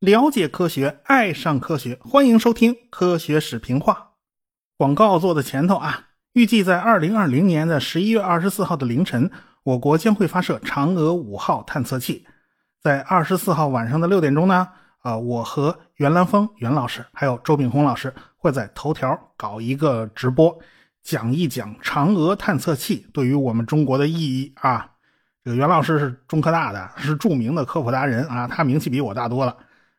了解科学，爱上科学，欢迎收听《科学史评话》。广告做的前头啊，预计在二零二零年的十一月二十四号的凌晨，我国将会发射嫦娥五号探测器。在二十四号晚上的六点钟呢，啊，我和袁兰峰袁老师还有周炳红老师会在头条搞一个直播，讲一讲嫦娥探测器对于我们中国的意义啊。这个袁老师是中科大的，是著名的科普达人啊，他名气比我大多了。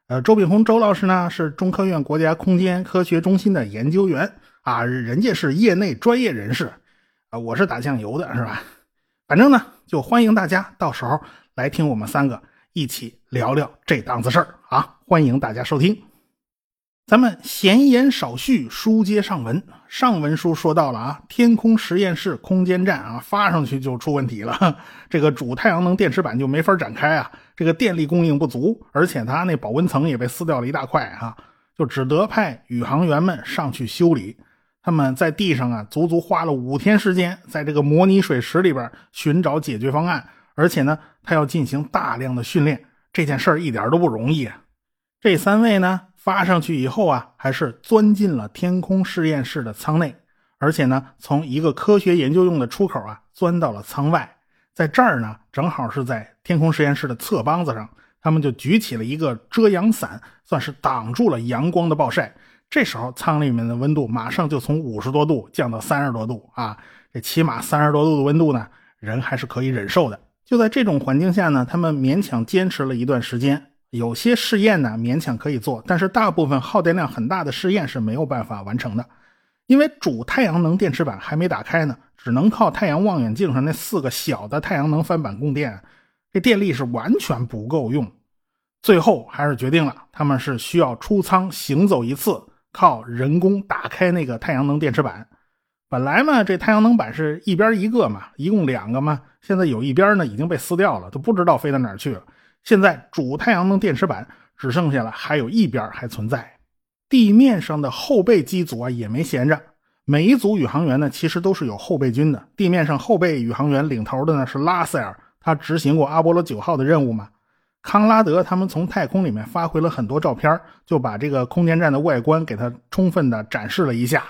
呃，周炳红周老师呢是中科院国家空间科学中心的研究员啊，人家是业内专业人士啊，我是打酱油的，是吧？反正呢，就欢迎大家到时候来听我们三个一起聊聊这档子事儿啊，欢迎大家收听。咱们闲言少叙，书接上文。上文书说到了啊，天空实验室空间站啊，发上去就出问题了，这个主太阳能电池板就没法展开啊，这个电力供应不足，而且它那保温层也被撕掉了一大块啊，就只得派宇航员们上去修理。他们在地上啊，足足花了五天时间，在这个模拟水池里边寻找解决方案，而且呢，他要进行大量的训练，这件事儿一点都不容易。这三位呢？发上去以后啊，还是钻进了天空实验室的舱内，而且呢，从一个科学研究用的出口啊，钻到了舱外。在这儿呢，正好是在天空实验室的侧帮子上，他们就举起了一个遮阳伞，算是挡住了阳光的暴晒。这时候，舱里面的温度马上就从五十多度降到三十多度啊，这起码三十多度的温度呢，人还是可以忍受的。就在这种环境下呢，他们勉强坚持了一段时间。有些试验呢勉强可以做，但是大部分耗电量很大的试验是没有办法完成的，因为主太阳能电池板还没打开呢，只能靠太阳望远镜上那四个小的太阳能翻板供电，这电力是完全不够用。最后还是决定了，他们是需要出舱行走一次，靠人工打开那个太阳能电池板。本来嘛，这太阳能板是一边一个嘛，一共两个嘛，现在有一边呢已经被撕掉了，都不知道飞到哪儿去了。现在主太阳能电池板只剩下了，还有一边还存在。地面上的后备机组啊也没闲着，每一组宇航员呢其实都是有后备军的。地面上后备宇航员领头的呢是拉塞尔，他执行过阿波罗九号的任务嘛。康拉德他们从太空里面发回了很多照片，就把这个空间站的外观给他充分的展示了一下。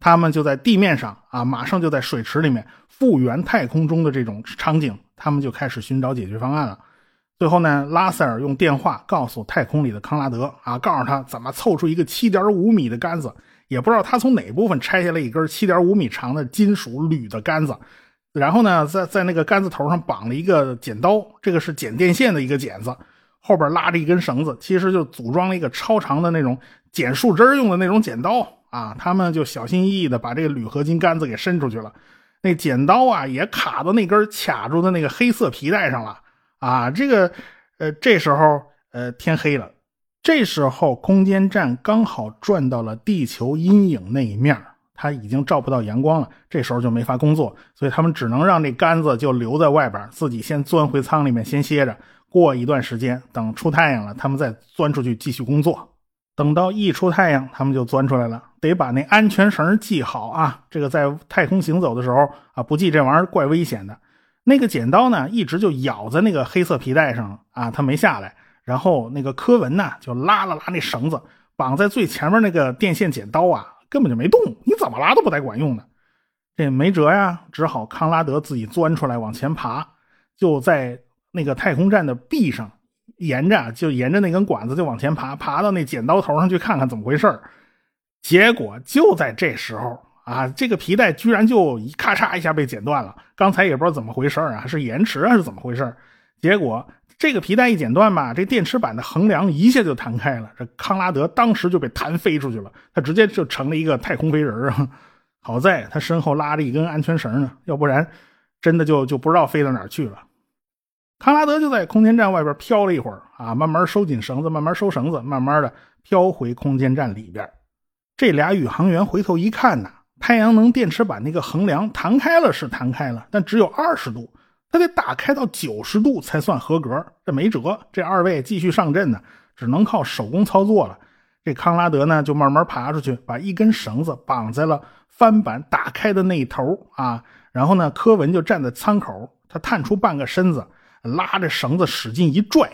他们就在地面上啊，马上就在水池里面复原太空中的这种场景，他们就开始寻找解决方案了。最后呢，拉塞尔用电话告诉太空里的康拉德啊，告诉他怎么凑出一个七点五米的杆子，也不知道他从哪部分拆下来一根七点五米长的金属铝的杆子，然后呢，在在那个杆子头上绑了一个剪刀，这个是剪电线的一个剪子，后边拉着一根绳子，其实就组装了一个超长的那种剪树枝用的那种剪刀啊。他们就小心翼翼的把这个铝合金杆子给伸出去了，那剪刀啊也卡到那根卡住的那个黑色皮带上了。啊，这个，呃，这时候，呃，天黑了，这时候空间站刚好转到了地球阴影那一面，它已经照不到阳光了，这时候就没法工作，所以他们只能让这杆子就留在外边，自己先钻回舱里面先歇着，过一段时间，等出太阳了，他们再钻出去继续工作。等到一出太阳，他们就钻出来了，得把那安全绳系好啊，这个在太空行走的时候啊，不系这玩意儿怪危险的。那个剪刀呢，一直就咬在那个黑色皮带上啊，它没下来。然后那个柯文呢，就拉了拉那绳子，绑在最前面那个电线剪刀啊，根本就没动。你怎么拉都不带管用的。这没辙呀，只好康拉德自己钻出来往前爬，就在那个太空站的壁上，沿着就沿着那根管子就往前爬，爬到那剪刀头上去看看怎么回事结果就在这时候。啊，这个皮带居然就一咔嚓一下被剪断了。刚才也不知道怎么回事啊，是延迟还是怎么回事结果这个皮带一剪断吧，这电池板的横梁一下就弹开了。这康拉德当时就被弹飞出去了，他直接就成了一个太空飞人啊！好在他身后拉着一根安全绳呢，要不然真的就就不知道飞到哪去了。康拉德就在空间站外边飘了一会儿啊，慢慢收紧绳子，慢慢收绳子，慢慢的飘回空间站里边。这俩宇航员回头一看呐。太阳能电池板那个横梁弹开了是弹开了，但只有二十度，它得打开到九十度才算合格。这没辙，这二位继续上阵呢，只能靠手工操作了。这康拉德呢，就慢慢爬出去，把一根绳子绑在了翻板打开的那一头啊。然后呢，柯文就站在舱口，他探出半个身子，拉着绳子使劲一拽，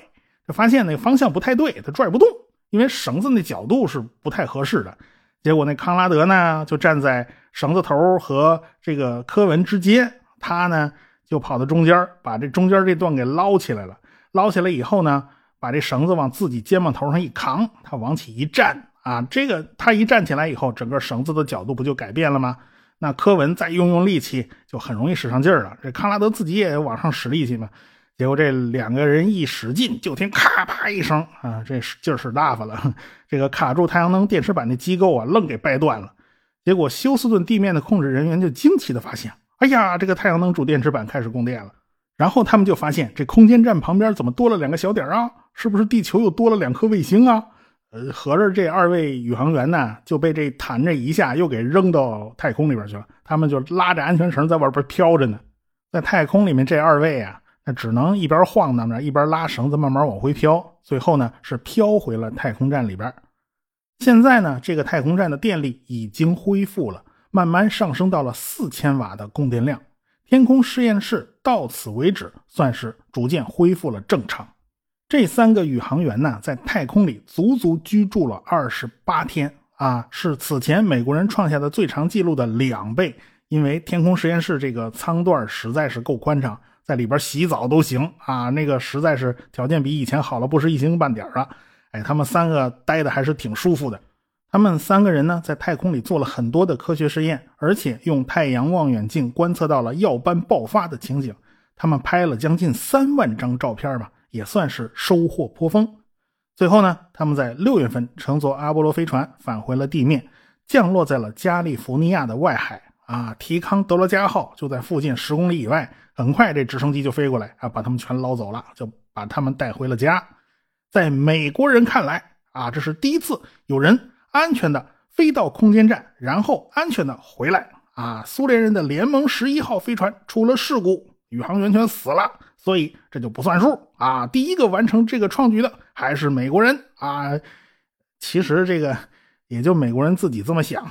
就发现那个方向不太对，他拽不动，因为绳子那角度是不太合适的。结果那康拉德呢，就站在绳子头和这个柯文之间，他呢就跑到中间，把这中间这段给捞起来了。捞起来以后呢，把这绳子往自己肩膀头上一扛，他往起一站啊，这个他一站起来以后，整个绳子的角度不就改变了吗？那柯文再用用力气，就很容易使上劲儿了。这康拉德自己也往上使力气嘛。结果这两个人一使劲，就听咔啪一声啊，这劲儿使大发了。这个卡住太阳能电池板的机构啊，愣给掰断了。结果休斯顿地面的控制人员就惊奇的发现，哎呀，这个太阳能主电池板开始供电了。然后他们就发现，这空间站旁边怎么多了两个小点啊？是不是地球又多了两颗卫星啊？呃，合着这二位宇航员呢，就被这弹这一下又给扔到太空里边去了。他们就拉着安全绳在外边飘着呢。在太空里面，这二位啊，那只能一边晃荡着，一边拉绳子慢慢往回飘。最后呢，是飘回了太空站里边。现在呢，这个太空站的电力已经恢复了，慢慢上升到了四千瓦的供电量。天空实验室到此为止，算是逐渐恢复了正常。这三个宇航员呢，在太空里足足居住了二十八天啊，是此前美国人创下的最长记录的两倍。因为天空实验室这个舱段实在是够宽敞，在里边洗澡都行啊，那个实在是条件比以前好了不是一星半点了。哎，他们三个待的还是挺舒服的。他们三个人呢，在太空里做了很多的科学实验，而且用太阳望远镜观测到了耀斑爆发的情景。他们拍了将近三万张照片吧，也算是收获颇丰。最后呢，他们在六月份乘坐阿波罗飞船返回了地面，降落在了加利福尼亚的外海。啊，提康德罗加号就在附近十公里以外。很快，这直升机就飞过来啊，把他们全捞走了，就把他们带回了家。在美国人看来啊，这是第一次有人。安全的飞到空间站，然后安全的回来啊！苏联人的联盟十一号飞船出了事故，宇航员全死了，所以这就不算数啊！第一个完成这个创举的还是美国人啊！其实这个也就美国人自己这么想。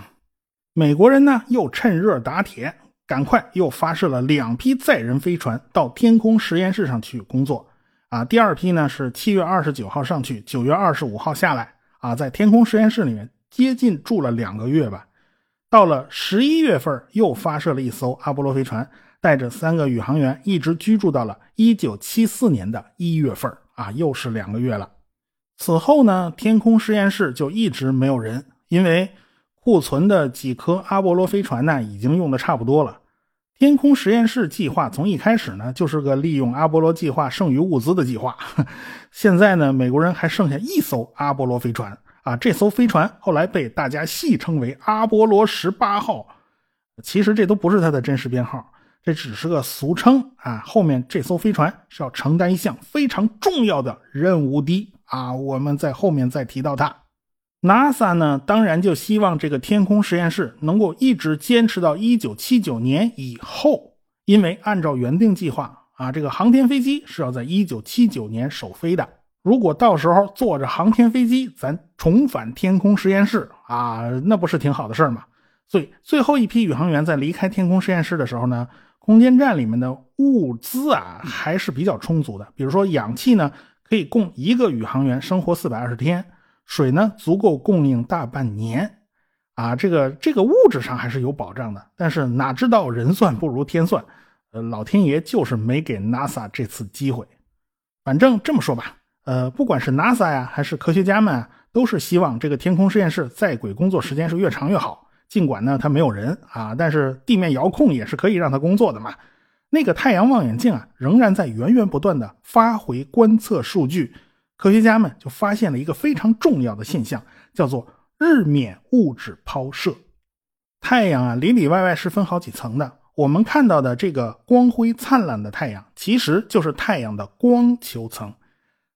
美国人呢又趁热打铁，赶快又发射了两批载人飞船到天空实验室上去工作啊！第二批呢是七月二十九号上去，九月二十五号下来。啊，在天空实验室里面接近住了两个月吧，到了十一月份又发射了一艘阿波罗飞船，带着三个宇航员一直居住到了一九七四年的一月份啊，又是两个月了。此后呢，天空实验室就一直没有人，因为库存的几颗阿波罗飞船呢已经用的差不多了。天空实验室计划从一开始呢就是个利用阿波罗计划剩余物资的计划。现在呢，美国人还剩下一艘阿波罗飞船啊，这艘飞船后来被大家戏称为阿波罗十八号。其实这都不是它的真实编号，这只是个俗称啊。后面这艘飞船是要承担一项非常重要的任务的啊，我们在后面再提到它。NASA 呢，当然就希望这个天空实验室能够一直坚持到1979年以后，因为按照原定计划啊，这个航天飞机是要在1979年首飞的。如果到时候坐着航天飞机咱重返天空实验室啊，那不是挺好的事儿吗？所以最后一批宇航员在离开天空实验室的时候呢，空间站里面的物资啊还是比较充足的，比如说氧气呢，可以供一个宇航员生活420天。水呢，足够供应大半年，啊，这个这个物质上还是有保障的。但是哪知道人算不如天算，呃，老天爷就是没给 NASA 这次机会。反正这么说吧，呃，不管是 NASA 呀，还是科学家们，都是希望这个天空实验室在轨工作时间是越长越好。尽管呢，它没有人啊，但是地面遥控也是可以让它工作的嘛。那个太阳望远镜啊，仍然在源源不断的发回观测数据。科学家们就发现了一个非常重要的现象，叫做日冕物质抛射。太阳啊，里里外外是分好几层的。我们看到的这个光辉灿烂的太阳，其实就是太阳的光球层。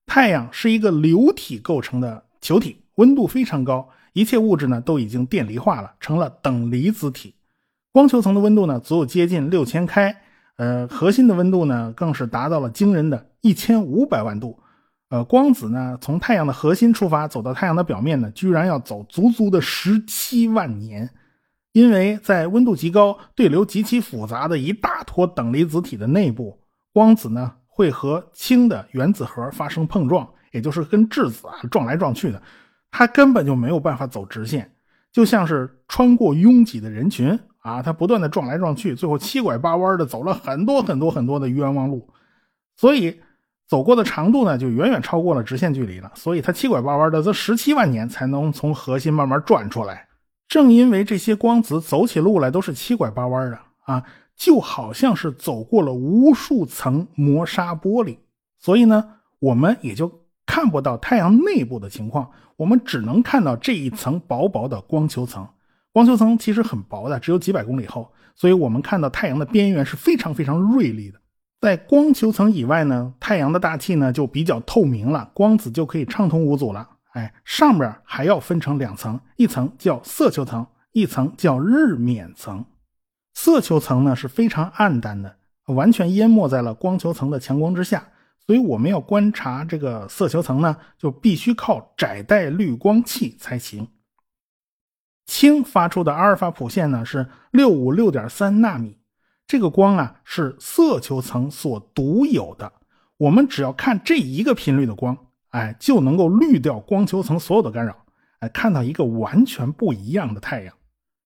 太阳是一个流体构成的球体，温度非常高，一切物质呢都已经电离化了，成了等离子体。光球层的温度呢足有接近六千开，呃，核心的温度呢更是达到了惊人的一千五百万度。呃，光子呢，从太阳的核心出发，走到太阳的表面呢，居然要走足足的十七万年，因为在温度极高、对流极其复杂的一大坨等离子体的内部，光子呢会和氢的原子核发生碰撞，也就是跟质子啊撞来撞去的，它根本就没有办法走直线，就像是穿过拥挤的人群啊，它不断的撞来撞去，最后七拐八弯的走了很多很多很多的冤枉路，所以。走过的长度呢，就远远超过了直线距离了，所以它七拐八弯的，这十七万年才能从核心慢慢转出来。正因为这些光子走起路来都是七拐八弯的啊，就好像是走过了无数层磨砂玻璃，所以呢，我们也就看不到太阳内部的情况，我们只能看到这一层薄薄的光球层。光球层其实很薄的，只有几百公里厚，所以我们看到太阳的边缘是非常非常锐利的。在光球层以外呢，太阳的大气呢就比较透明了，光子就可以畅通无阻了。哎，上边还要分成两层，一层叫色球层，一层叫日冕层。色球层呢是非常暗淡的，完全淹没在了光球层的强光之下，所以我们要观察这个色球层呢，就必须靠窄带滤光器才行。氢发出的阿尔法谱线呢是六五六点三纳米。这个光啊是色球层所独有的，我们只要看这一个频率的光，哎，就能够滤掉光球层所有的干扰，哎，看到一个完全不一样的太阳。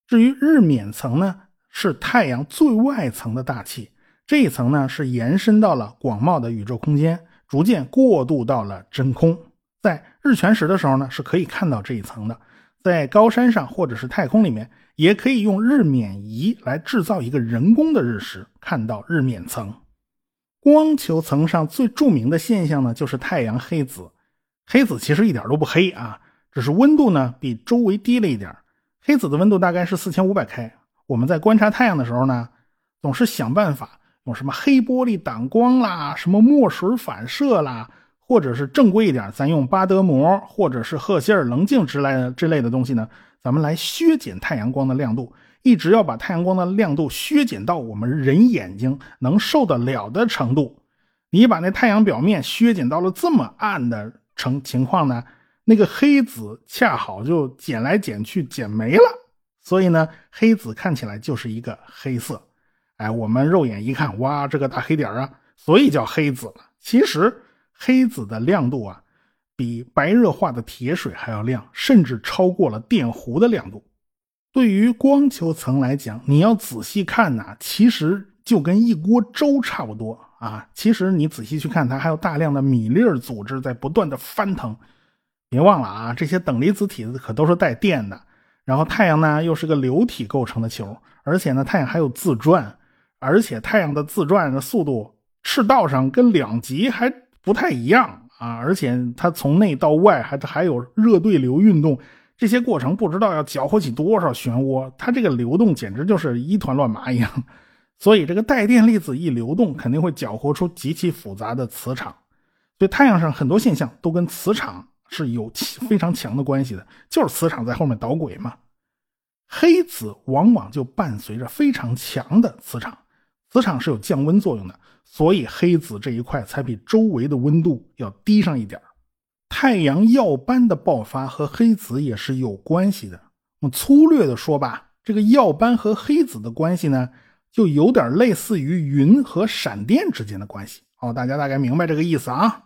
至于日冕层呢，是太阳最外层的大气，这一层呢是延伸到了广袤的宇宙空间，逐渐过渡到了真空。在日全食的时候呢，是可以看到这一层的。在高山上或者是太空里面，也可以用日冕仪来制造一个人工的日食，看到日冕层。光球层上最著名的现象呢，就是太阳黑子。黑子其实一点都不黑啊，只是温度呢比周围低了一点。黑子的温度大概是四千五百 K。我们在观察太阳的时候呢，总是想办法用什么黑玻璃挡光啦，什么墨水反射啦。或者是正规一点，咱用巴德膜或者是赫歇尔棱镜之类的之类的东西呢，咱们来削减太阳光的亮度，一直要把太阳光的亮度削减到我们人眼睛能受得了的程度。你把那太阳表面削减到了这么暗的成情况呢，那个黑子恰好就减来减去减没了，所以呢，黑子看起来就是一个黑色。哎，我们肉眼一看，哇，这个大黑点啊，所以叫黑子了。其实。黑子的亮度啊，比白热化的铁水还要亮，甚至超过了电弧的亮度。对于光球层来讲，你要仔细看呐，其实就跟一锅粥差不多啊。其实你仔细去看，它还有大量的米粒组织在不断的翻腾。别忘了啊，这些等离子体可都是带电的。然后太阳呢，又是个流体构成的球，而且呢，太阳还有自转，而且太阳的自转的速度，赤道上跟两极还。不太一样啊，而且它从内到外还还有热对流运动，这些过程不知道要搅和起多少漩涡，它这个流动简直就是一团乱麻一样。所以这个带电粒子一流动，肯定会搅和出极其复杂的磁场。所以太阳上很多现象都跟磁场是有非常强的关系的，就是磁场在后面捣鬼嘛。黑子往往就伴随着非常强的磁场，磁场是有降温作用的。所以黑子这一块才比周围的温度要低上一点太阳耀斑的爆发和黑子也是有关系的。我们粗略的说吧，这个耀斑和黑子的关系呢，就有点类似于云和闪电之间的关系。哦，大家大概明白这个意思啊？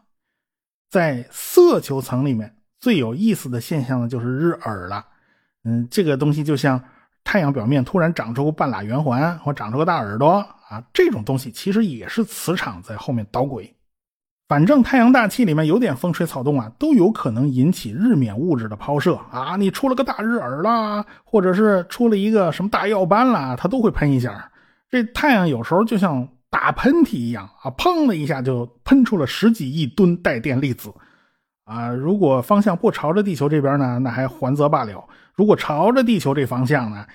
在色球层里面最有意思的现象呢，就是日耳了。嗯，这个东西就像太阳表面突然长出个半拉圆环，或长出个大耳朵。啊，这种东西其实也是磁场在后面捣鬼。反正太阳大气里面有点风吹草动啊，都有可能引起日冕物质的抛射啊。你出了个大日耳啦，或者是出了一个什么大耀斑啦，它都会喷一下。这太阳有时候就像打喷嚏一样啊，砰的一下就喷出了十几亿吨带电粒子啊。如果方向不朝着地球这边呢，那还还则罢了；如果朝着地球这方向呢，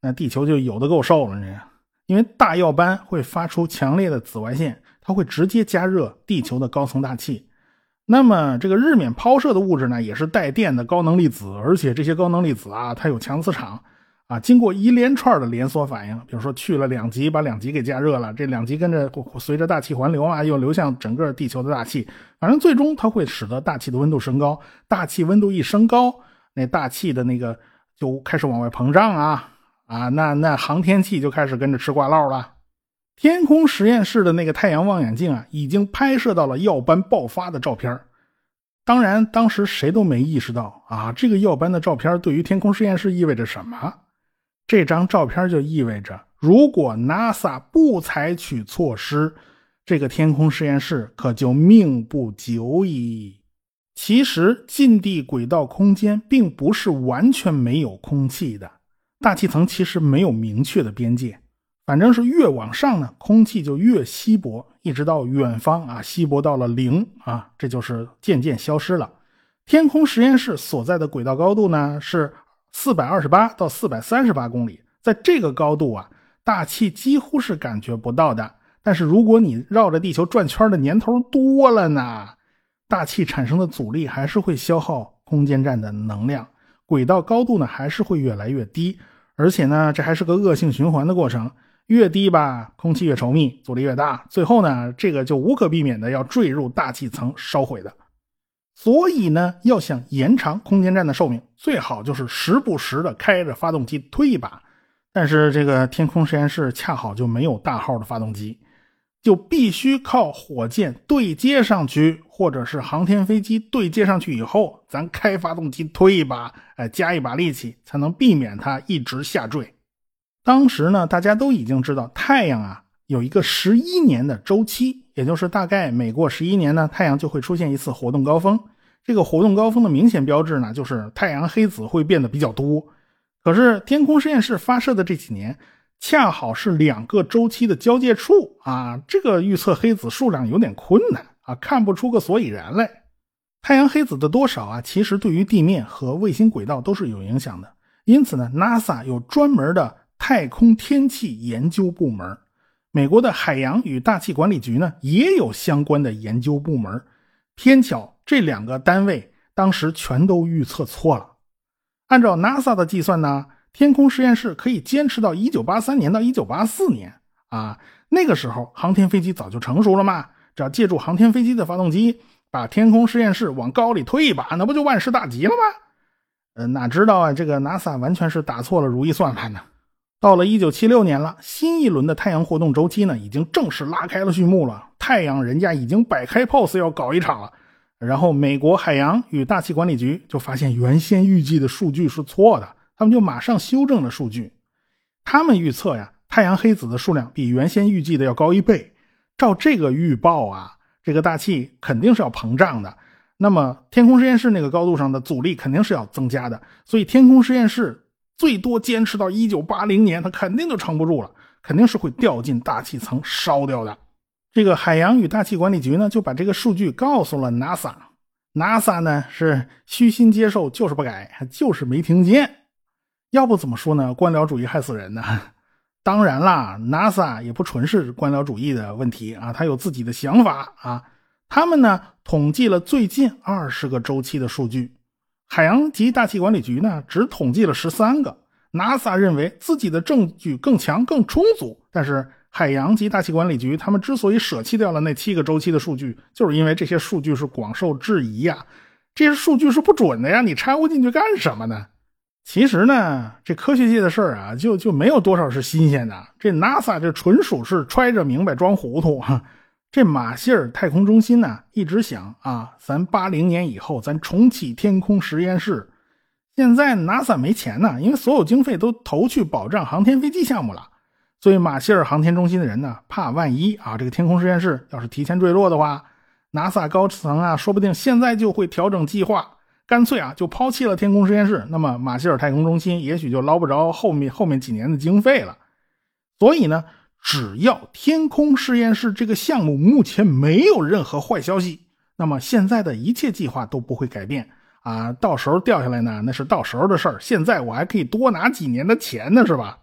那地球就有的够受了这。因为大耀斑会发出强烈的紫外线，它会直接加热地球的高层大气。那么这个日冕抛射的物质呢，也是带电的高能粒子，而且这些高能粒子啊，它有强磁场啊。经过一连串的连锁反应，比如说去了两极，把两极给加热了，这两极跟着随着大气环流啊，又流向整个地球的大气。反正最终它会使得大气的温度升高，大气温度一升高，那大气的那个就开始往外膨胀啊。啊，那那航天器就开始跟着吃挂烙了。天空实验室的那个太阳望远镜啊，已经拍摄到了耀斑爆发的照片当然，当时谁都没意识到啊，这个耀斑的照片对于天空实验室意味着什么。这张照片就意味着，如果 NASA 不采取措施，这个天空实验室可就命不久矣。其实，近地轨道空间并不是完全没有空气的，大气层其实没有明确的边界，反正是越往上呢，空气就越稀薄，一直到远方啊，稀薄到了零啊，这就是渐渐消失了。天空实验室所在的轨道高度呢是四百二十八到四百三十八公里，在这个高度啊，大气几乎是感觉不到的。但是如果你绕着地球转圈的年头多了呢？大气产生的阻力还是会消耗空间站的能量，轨道高度呢还是会越来越低，而且呢这还是个恶性循环的过程，越低吧空气越稠密，阻力越大，最后呢这个就无可避免的要坠入大气层烧毁的。所以呢要想延长空间站的寿命，最好就是时不时的开着发动机推一把，但是这个天空实验室恰好就没有大号的发动机。就必须靠火箭对接上去，或者是航天飞机对接上去以后，咱开发动机推一把，哎，加一把力气，才能避免它一直下坠。当时呢，大家都已经知道太阳啊有一个十一年的周期，也就是大概每过十一年呢，太阳就会出现一次活动高峰。这个活动高峰的明显标志呢，就是太阳黑子会变得比较多。可是天空实验室发射的这几年。恰好是两个周期的交界处啊，这个预测黑子数量有点困难啊，看不出个所以然来。太阳黑子的多少啊，其实对于地面和卫星轨道都是有影响的。因此呢，NASA 有专门的太空天气研究部门，美国的海洋与大气管理局呢也有相关的研究部门。偏巧这两个单位当时全都预测错了。按照 NASA 的计算呢。天空实验室可以坚持到一九八三年到一九八四年啊，那个时候航天飞机早就成熟了嘛，只要借助航天飞机的发动机，把天空实验室往高里推一把，那不就万事大吉了吗？呃，哪知道啊，这个 NASA 完全是打错了如意算盘呢。到了一九七六年了，新一轮的太阳活动周期呢，已经正式拉开了序幕了。太阳人家已经摆开 pose 要搞一场了，然后美国海洋与大气管理局就发现原先预计的数据是错的。他们就马上修正了数据，他们预测呀，太阳黑子的数量比原先预计的要高一倍。照这个预报啊，这个大气肯定是要膨胀的。那么天空实验室那个高度上的阻力肯定是要增加的。所以天空实验室最多坚持到一九八零年，它肯定就撑不住了，肯定是会掉进大气层烧掉的。这个海洋与大气管理局呢，就把这个数据告诉了 NASA，NASA 呢是虚心接受，就是不改，就是没听见。要不怎么说呢？官僚主义害死人呢。当然啦，NASA 也不纯是官僚主义的问题啊，他有自己的想法啊。他们呢统计了最近二十个周期的数据，海洋及大气管理局呢只统计了十三个。NASA 认为自己的证据更强更充足，但是海洋及大气管理局他们之所以舍弃掉了那七个周期的数据，就是因为这些数据是广受质疑呀，这些数据是不准的呀，你掺和进去干什么呢？其实呢，这科学界的事儿啊，就就没有多少是新鲜的。这 NASA 这纯属是揣着明白装糊涂哈。这马歇尔太空中心呢，一直想啊，咱八零年以后咱重启天空实验室。现在 NASA 没钱呢，因为所有经费都投去保障航天飞机项目了。所以马歇尔航天中心的人呢，怕万一啊，这个天空实验室要是提前坠落的话，NASA 高层啊，说不定现在就会调整计划。干脆啊，就抛弃了天空实验室，那么马歇尔太空中心也许就捞不着后面后面几年的经费了。所以呢，只要天空实验室这个项目目前没有任何坏消息，那么现在的一切计划都不会改变啊。到时候掉下来呢，那是到时候的事儿。现在我还可以多拿几年的钱呢，是吧？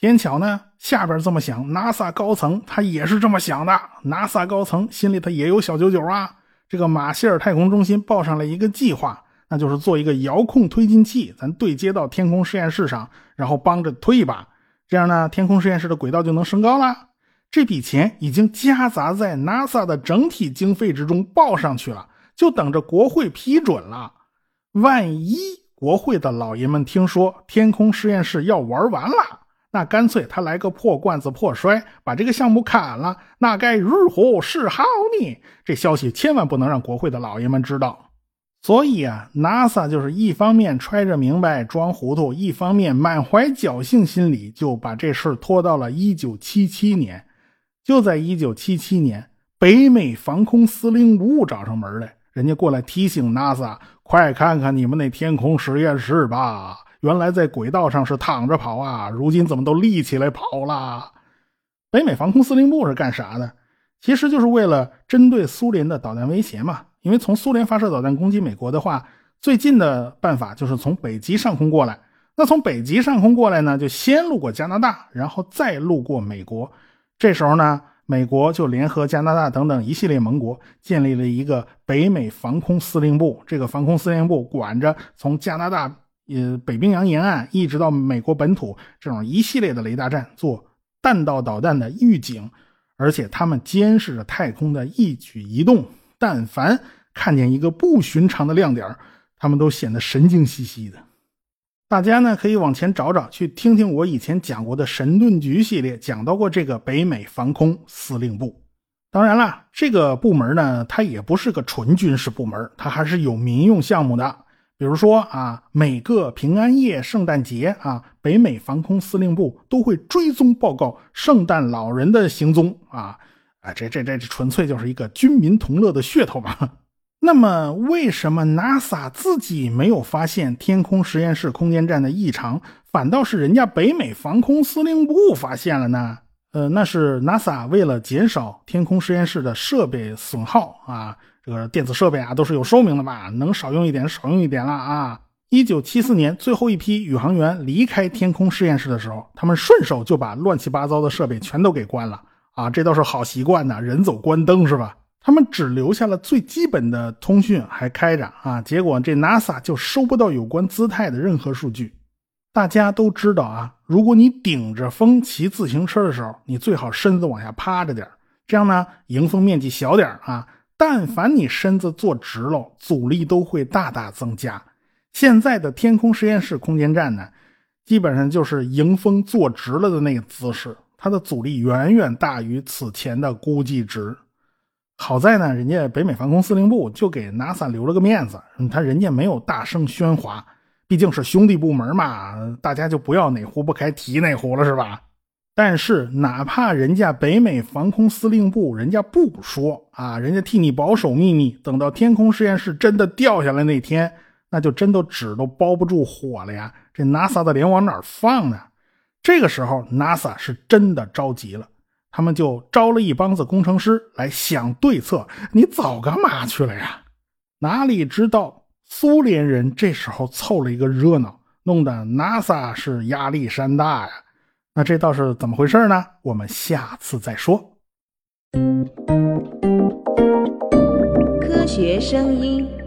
偏巧呢，下边这么想，NASA 高层他也是这么想的。NASA 高层心里他也有小九九啊。这个马歇尔太空中心报上了一个计划。那就是做一个遥控推进器，咱对接到天空实验室上，然后帮着推一把，这样呢，天空实验室的轨道就能升高了。这笔钱已经夹杂在 NASA 的整体经费之中报上去了，就等着国会批准了。万一国会的老爷们听说天空实验室要玩完了，那干脆他来个破罐子破摔，把这个项目砍了，那该如何是好呢？这消息千万不能让国会的老爷们知道。所以啊，NASA 就是一方面揣着明白装糊涂，一方面满怀侥幸心理，就把这事拖到了1977年。就在1977年，北美防空司令部找上门来，人家过来提醒 NASA：“ 快看看你们那天空实验室吧，原来在轨道上是躺着跑啊，如今怎么都立起来跑啦？”北美防空司令部是干啥的？其实就是为了针对苏联的导弹威胁嘛。因为从苏联发射导弹攻击美国的话，最近的办法就是从北极上空过来。那从北极上空过来呢，就先路过加拿大，然后再路过美国。这时候呢，美国就联合加拿大等等一系列盟国，建立了一个北美防空司令部。这个防空司令部管着从加拿大呃北冰洋沿岸一直到美国本土这种一系列的雷达站，做弹道导弹的预警，而且他们监视着太空的一举一动。但凡看见一个不寻常的亮点，他们都显得神经兮兮的。大家呢可以往前找找，去听听我以前讲过的神盾局系列，讲到过这个北美防空司令部。当然了，这个部门呢，它也不是个纯军事部门，它还是有民用项目的。比如说啊，每个平安夜、圣诞节啊，北美防空司令部都会追踪报告圣诞老人的行踪啊。啊，这这这纯粹就是一个军民同乐的噱头嘛。那么，为什么 NASA 自己没有发现天空实验室空间站的异常，反倒是人家北美防空司令部发现了呢？呃，那是 NASA 为了减少天空实验室的设备损耗啊，这个电子设备啊都是有寿命的吧，能少用一点少用一点了啊。一九七四年，最后一批宇航员离开天空实验室的时候，他们顺手就把乱七八糟的设备全都给关了。啊，这倒是好习惯呐，人走关灯是吧？他们只留下了最基本的通讯还开着啊，结果这 NASA 就收不到有关姿态的任何数据。大家都知道啊，如果你顶着风骑自行车的时候，你最好身子往下趴着点这样呢迎风面积小点啊。但凡你身子坐直了，阻力都会大大增加。现在的天空实验室空间站呢，基本上就是迎风坐直了的那个姿势。它的阻力远远大于此前的估计值。好在呢，人家北美防空司令部就给 NASA 留了个面子，他人家没有大声喧哗，毕竟是兄弟部门嘛，大家就不要哪壶不开提哪壶了，是吧？但是哪怕人家北美防空司令部人家不说啊，人家替你保守秘密，等到天空实验室真的掉下来那天，那就真都纸都包不住火了呀！这 NASA 的脸往哪放呢？这个时候，NASA 是真的着急了，他们就招了一帮子工程师来想对策。你早干嘛去了呀？哪里知道苏联人这时候凑了一个热闹，弄得 NASA 是压力山大呀。那这倒是怎么回事呢？我们下次再说。科学声音。